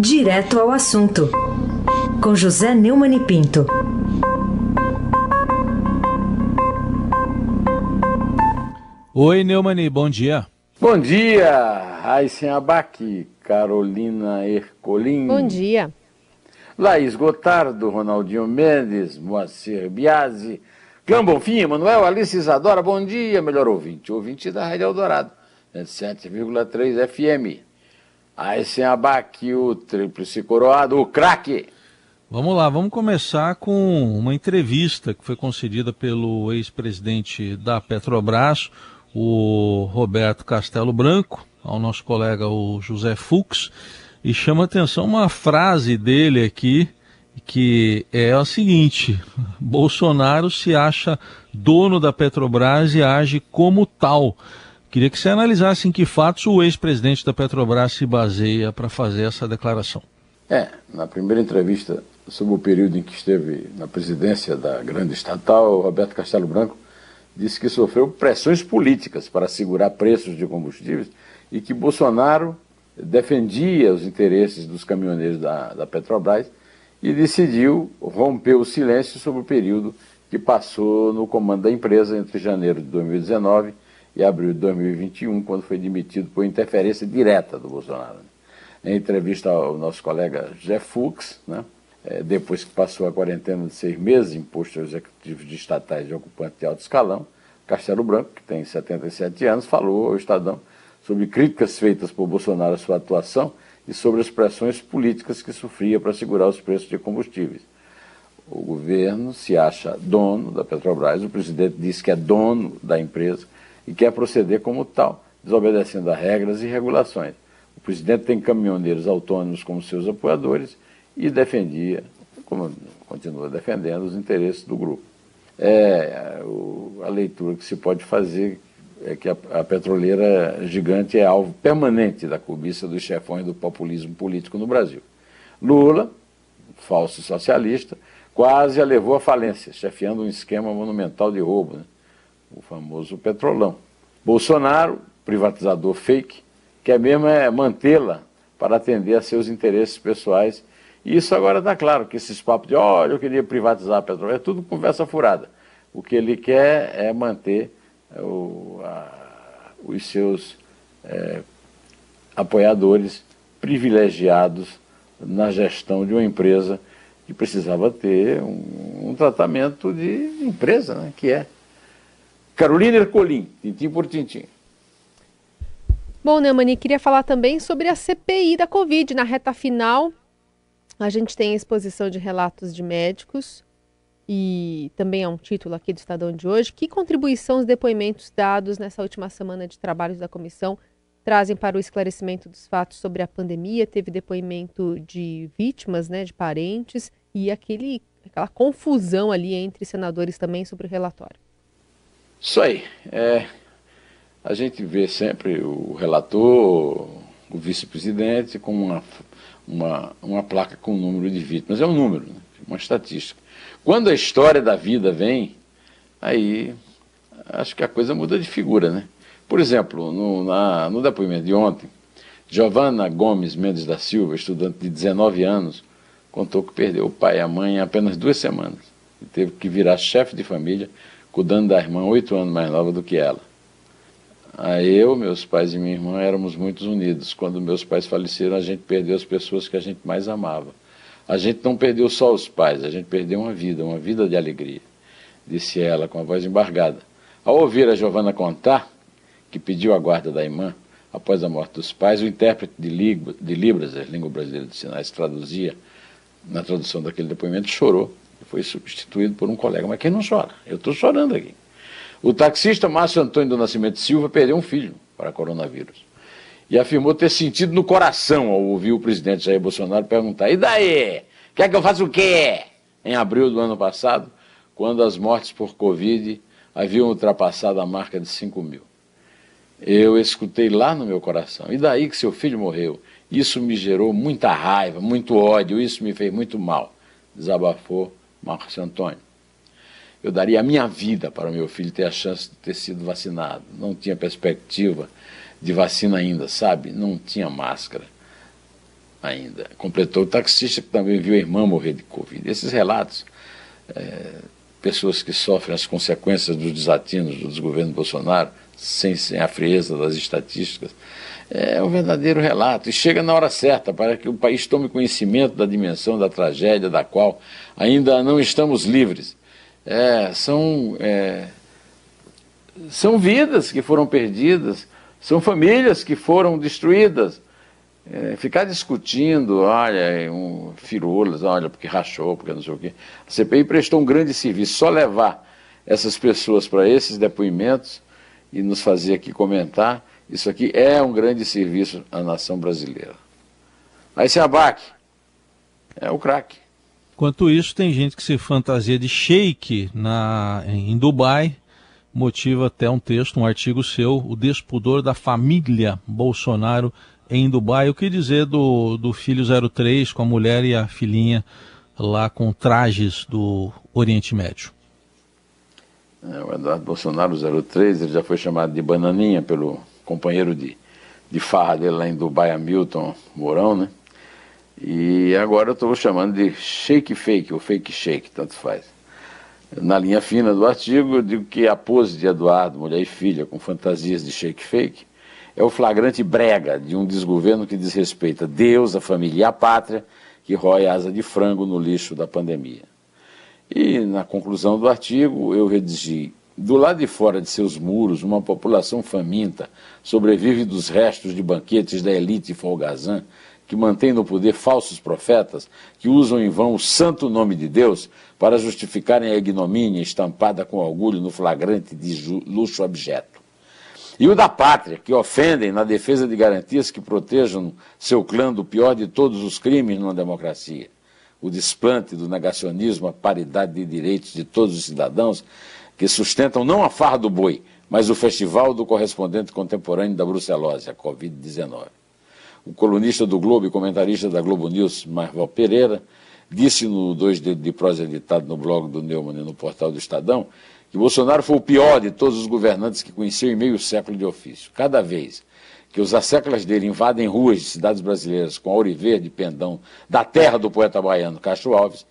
Direto ao assunto, com José Neumann e Pinto. Oi, Neumani, bom dia. Bom dia, Raíssen Abac, Carolina Ercolim. Bom dia. Laís Gotardo, Ronaldinho Mendes, Moacir Biasi, Clã Bonfim, Manuel Alice Isadora, bom dia, melhor ouvinte, ouvinte da Rádio Eldorado, 107,3 FM. Aí sem abaque, o tríplice coroado, o craque. Vamos lá, vamos começar com uma entrevista que foi concedida pelo ex-presidente da Petrobras, o Roberto Castelo Branco, ao nosso colega o José Fux, e chama atenção uma frase dele aqui, que é a seguinte: Bolsonaro se acha dono da Petrobras e age como tal. Queria que você analisasse em que fatos o ex-presidente da Petrobras se baseia para fazer essa declaração. É, na primeira entrevista sobre o período em que esteve na presidência da grande estatal, Roberto Castelo Branco disse que sofreu pressões políticas para segurar preços de combustíveis e que Bolsonaro defendia os interesses dos caminhoneiros da, da Petrobras e decidiu romper o silêncio sobre o período que passou no comando da empresa entre janeiro de 2019 e abril de 2021, quando foi demitido por interferência direta do Bolsonaro. Em entrevista ao nosso colega Jeff Fux, né, é, depois que passou a quarentena de seis meses imposto aos executivos de estatais de ocupante de alto escalão, Castelo Branco, que tem 77 anos, falou ao Estadão sobre críticas feitas por Bolsonaro à sua atuação e sobre as pressões políticas que sofria para segurar os preços de combustíveis. O governo se acha dono da Petrobras, o presidente disse que é dono da empresa e quer proceder como tal, desobedecendo a regras e regulações. O presidente tem caminhoneiros autônomos como seus apoiadores e defendia, como continua defendendo, os interesses do grupo. É, a leitura que se pode fazer é que a, a, petroleira gigante é alvo permanente da cobiça dos chefões do populismo político no Brasil. Lula, falso socialista, quase a levou à falência, chefiando um esquema monumental de roubo, né? o famoso petrolão. Bolsonaro, privatizador fake, quer mesmo é mantê-la para atender a seus interesses pessoais. E isso agora está claro, que esses papos de, olha, eu queria privatizar a Petrobras, é tudo conversa furada. O que ele quer é manter o, a, os seus é, apoiadores privilegiados na gestão de uma empresa que precisava ter um, um tratamento de empresa, né, que é. Carolina Ercolim, tintim por tintim. Bom, Neumani, queria falar também sobre a CPI da Covid. Na reta final, a gente tem a exposição de relatos de médicos e também é um título aqui do Estadão de hoje. Que contribuição os depoimentos dados nessa última semana de trabalhos da comissão trazem para o esclarecimento dos fatos sobre a pandemia? Teve depoimento de vítimas, né, de parentes e aquele, aquela confusão ali entre senadores também sobre o relatório. Isso aí. É, a gente vê sempre o relator, o vice-presidente com uma, uma, uma placa com o número de vítimas. É um número, né? uma estatística. Quando a história da vida vem, aí acho que a coisa muda de figura, né? Por exemplo, no, na, no depoimento de ontem, Giovanna Gomes Mendes da Silva, estudante de 19 anos, contou que perdeu o pai e a mãe em apenas duas semanas e teve que virar chefe de família, cuidando da irmã oito anos mais nova do que ela. A eu, meus pais e minha irmã éramos muito unidos. Quando meus pais faleceram, a gente perdeu as pessoas que a gente mais amava. A gente não perdeu só os pais, a gente perdeu uma vida, uma vida de alegria, disse ela com a voz embargada. Ao ouvir a Giovana contar que pediu a guarda da irmã após a morte dos pais, o intérprete de, Libras, de Libras, a língua brasileira de sinais, traduzia na tradução daquele depoimento, chorou foi substituído por um colega. Mas quem não chora? Eu estou chorando aqui. O taxista Márcio Antônio do Nascimento Silva perdeu um filho para coronavírus e afirmou ter sentido no coração ao ouvir o presidente Jair Bolsonaro perguntar: e daí? Quer que eu faça o quê? Em abril do ano passado, quando as mortes por Covid haviam ultrapassado a marca de 5 mil. Eu escutei lá no meu coração: e daí que seu filho morreu? Isso me gerou muita raiva, muito ódio, isso me fez muito mal, desabafou Marcos Antônio. Eu daria a minha vida para o meu filho ter a chance de ter sido vacinado. Não tinha perspectiva de vacina ainda, sabe? Não tinha máscara. ainda. Completou o taxista que também viu a irmã morrer de Covid. Esses relatos, é, pessoas que sofrem as consequências dos desatinos do desgoverno Bolsonaro, sem, sem a frieza das estatísticas, é um verdadeiro relato. E chega na hora certa para que o país tome conhecimento da dimensão da tragédia da qual ainda não estamos livres. É, são, é, são vidas que foram perdidas, são famílias que foram destruídas. É, ficar discutindo, olha, um, firulas, olha, porque rachou, porque não sei o quê. A CPI prestou um grande serviço. Só levar essas pessoas para esses depoimentos e nos fazer aqui comentar, isso aqui é um grande serviço à nação brasileira. Aí se abaque, é o craque. Enquanto isso, tem gente que se fantasia de sheik na, em Dubai, motiva até um texto, um artigo seu, o despudor da família Bolsonaro em Dubai. O que dizer do, do filho 03 com a mulher e a filhinha lá com trajes do Oriente Médio? É, o Eduardo Bolsonaro 03, ele já foi chamado de bananinha pelo companheiro de, de farra dele lá em Dubai, Hamilton Mourão, né? E agora eu estou chamando de shake fake, ou fake shake, tanto faz. Na linha fina do artigo, eu digo que a pose de Eduardo, mulher e filha, com fantasias de shake fake, é o flagrante brega de um desgoverno que desrespeita Deus, a família e a pátria, que rói asa de frango no lixo da pandemia. E na conclusão do artigo, eu redigi: do lado de fora de seus muros, uma população faminta sobrevive dos restos de banquetes da elite folgazã, que mantém no poder falsos profetas, que usam em vão o santo nome de Deus para justificarem a ignomínia estampada com orgulho no flagrante de luxo abjeto e o da pátria, que ofendem na defesa de garantias que protejam seu clã do pior de todos os crimes numa democracia. O desplante do negacionismo à paridade de direitos de todos os cidadãos, que sustentam não a farra do boi, mas o festival do correspondente contemporâneo da brucelose, a Covid-19. O colunista do Globo e comentarista da Globo News, Marval Pereira, disse no 2 de, de prosa editado no blog do Neumann e no portal do Estadão que Bolsonaro foi o pior de todos os governantes que conheceu em meio século de ofício. Cada vez que os asseclas dele invadem ruas de cidades brasileiras com ouro verde pendão da terra do poeta baiano Castro Alves,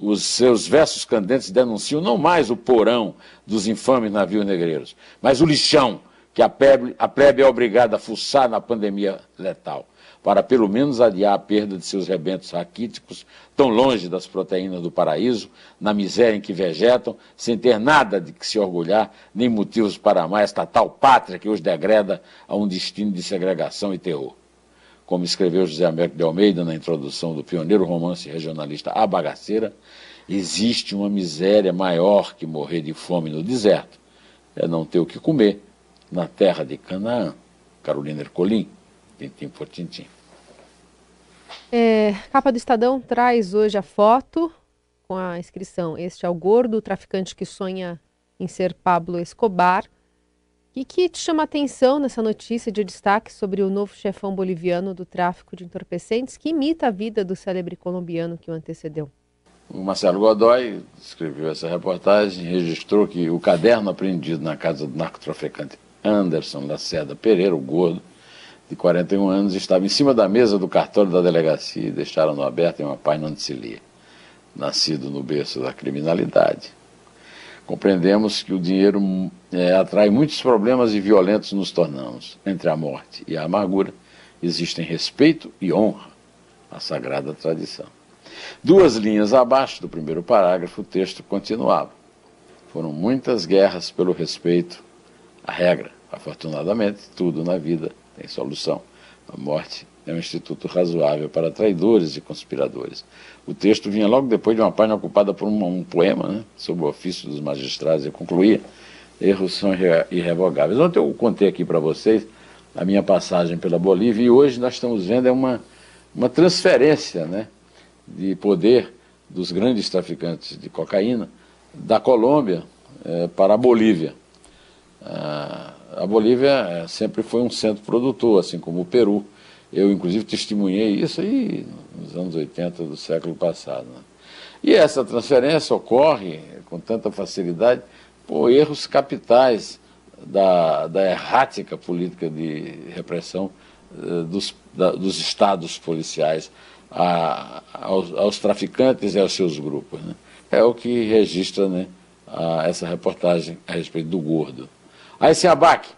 os seus versos candentes denunciam não mais o porão dos infames navios negreiros, mas o lixão que a plebe, a plebe é obrigada a fuçar na pandemia letal para pelo menos adiar a perda de seus rebentos raquíticos, tão longe das proteínas do paraíso, na miséria em que vegetam, sem ter nada de que se orgulhar, nem motivos para amar esta tal pátria que os degreda a um destino de segregação e terror. Como escreveu José Américo de Almeida na introdução do pioneiro romance regionalista A Bagaceira, existe uma miséria maior que morrer de fome no deserto, é não ter o que comer na terra de Canaã. Carolina Ercolim tintim por tintim. É, capa do Estadão traz hoje a foto com a inscrição Este é o gordo, o traficante que sonha em ser Pablo Escobar. E que te chama a atenção nessa notícia de destaque sobre o novo chefão boliviano do tráfico de entorpecentes que imita a vida do célebre colombiano que o antecedeu? O Marcelo Godoy escreveu essa reportagem, registrou que o caderno apreendido na casa do narcotraficante Anderson Lacerda Pereira, o gordo, de 41 anos, estava em cima da mesa do cartório da delegacia e deixaram-no aberto em uma página onde se lia. Nascido no berço da criminalidade. Compreendemos que o dinheiro é, atrai muitos problemas e violentos nos tornamos. Entre a morte e a amargura existem respeito e honra, a sagrada tradição. Duas linhas abaixo do primeiro parágrafo, o texto continuava. Foram muitas guerras pelo respeito à regra. Afortunadamente, tudo na vida tem solução. A morte é um instituto razoável para traidores e conspiradores. O texto vinha logo depois de uma página ocupada por um, um poema né, sobre o ofício dos magistrados e concluía: erros são irrevogáveis. Ontem eu contei aqui para vocês a minha passagem pela Bolívia e hoje nós estamos vendo é uma, uma transferência né, de poder dos grandes traficantes de cocaína da Colômbia é, para a Bolívia. Ah, a Bolívia é, sempre foi um centro produtor, assim como o Peru. Eu, inclusive, testemunhei isso aí nos anos 80 do século passado. Né? E essa transferência ocorre com tanta facilidade por erros capitais da, da errática política de repressão eh, dos, da, dos estados policiais a, aos, aos, traficantes e aos seus grupos. Né? É o que registra né, a, essa reportagem a respeito do gordo. Aí se abaque,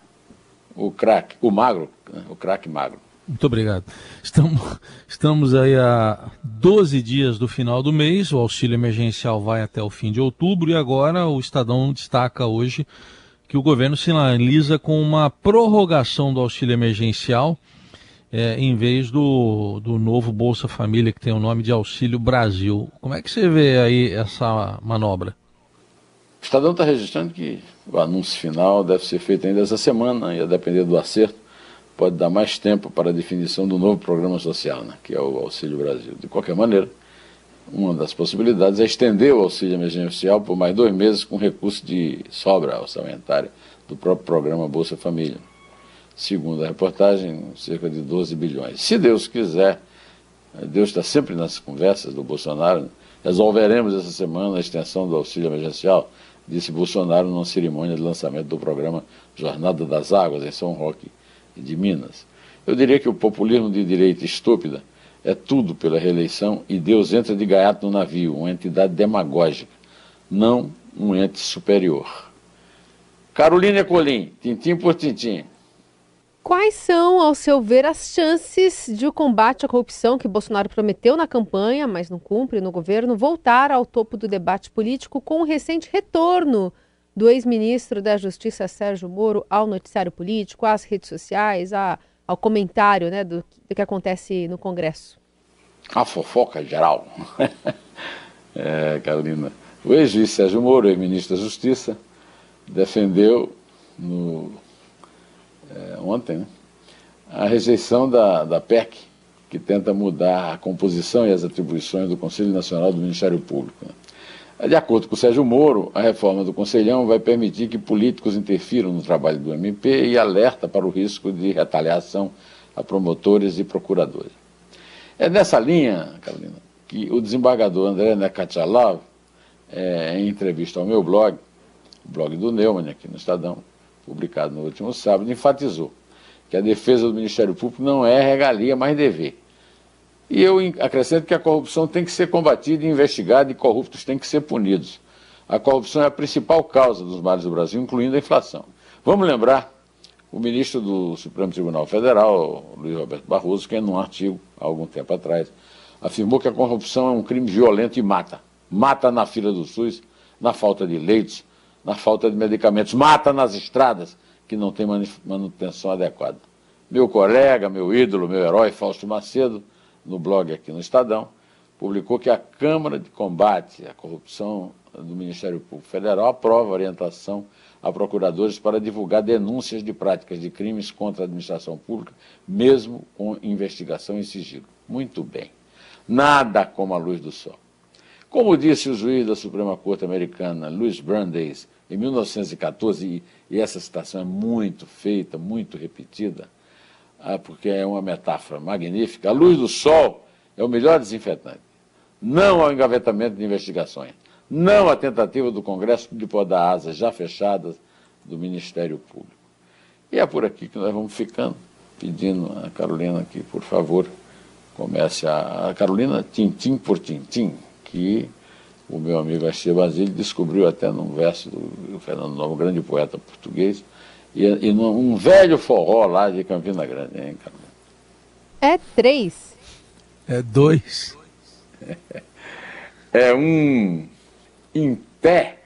o craque, o magro, né, o craque magro. Muito obrigado. Estamos, estamos aí a 12 dias do final do mês, o auxílio emergencial vai até o fim de outubro e agora o Estadão destaca hoje que o governo sinaliza com uma prorrogação do auxílio emergencial é, em vez do, do novo Bolsa Família, que tem o nome de Auxílio Brasil. Como é que você vê aí essa manobra? O Estadão está registrando que o anúncio final deve ser feito ainda essa semana, ia depender do acerto, pode dar mais tempo para a definição do novo programa social, né, que é o Auxílio Brasil. De qualquer maneira, uma das possibilidades é estender o auxílio emergencial por mais dois meses com recurso de sobra orçamentária do próprio programa Bolsa Família segundo a reportagem, cerca de 12 bilhões. Se Deus quiser, Deus está sempre nas conversas do Bolsonaro, resolveremos essa semana a extensão do auxílio emergencial, disse Bolsonaro numa cerimônia de lançamento do programa Jornada das Águas, em São Roque de Minas. Eu diria que o populismo de direita estúpida é tudo pela reeleição e Deus entra de gaiato no navio, uma entidade demagógica, não um ente superior. Carolina Colim, tintim por tintim. Quais são, ao seu ver, as chances de o combate à corrupção que Bolsonaro prometeu na campanha, mas não cumpre no governo, voltar ao topo do debate político com o recente retorno do ex-ministro da Justiça Sérgio Moro ao noticiário político, às redes sociais, a, ao comentário né, do, do que acontece no Congresso? A fofoca geral. é, Carolina. O ex-juiz Sérgio Moro, ex-ministro da Justiça, defendeu no é, ontem, né, a rejeição da, da PEC, que tenta mudar a composição e as atribuições do Conselho Nacional do Ministério Público. Né. De acordo com o Sérgio Moro, a reforma do Conselhão vai permitir que políticos interfiram no trabalho do MP e alerta para o risco de retaliação a promotores e procuradores. É nessa linha, Carolina, que o desembargador André Nekatialov, é, em entrevista ao meu blog, o blog do Neumann aqui no Estadão, publicado no último sábado, enfatizou que a defesa do Ministério Público não é regalia, mas dever. E eu acrescento que a corrupção tem que ser combatida e investigada e corruptos têm que ser punidos. A corrupção é a principal causa dos males do Brasil, incluindo a inflação. Vamos lembrar o ministro do Supremo Tribunal Federal, Luiz Roberto Barroso, que num artigo, há algum tempo atrás, afirmou que a corrupção é um crime violento e mata. Mata na fila do SUS, na falta de leitos, na falta de medicamentos, mata nas estradas que não tem manutenção adequada. Meu colega, meu ídolo, meu herói, Fausto Macedo, no blog aqui no Estadão, publicou que a Câmara de Combate à Corrupção do Ministério Público Federal aprova orientação a procuradores para divulgar denúncias de práticas de crimes contra a administração pública, mesmo com investigação em sigilo. Muito bem. Nada como a luz do sol. Como disse o juiz da Suprema Corte Americana, Louis Brandeis, em 1914, e, essa citação é muito feita, muito repetida, ah, porque é uma metáfora magnífica, a luz do sol é o melhor desinfetante. Não ao engavetamento de investigações, não à tentativa do Congresso de podar asas já fechadas do Ministério Público. E é por aqui que nós vamos ficando, pedindo a Carolina que, por favor, comece a, a Carolina tintim por tintim, que o meu amigo Achia Basílio descobriu até num verso do Fernando Novo, grande poeta português, e, e num velho forró lá de Campina Grande, hein, Carolina? É três. É dois. É um em pé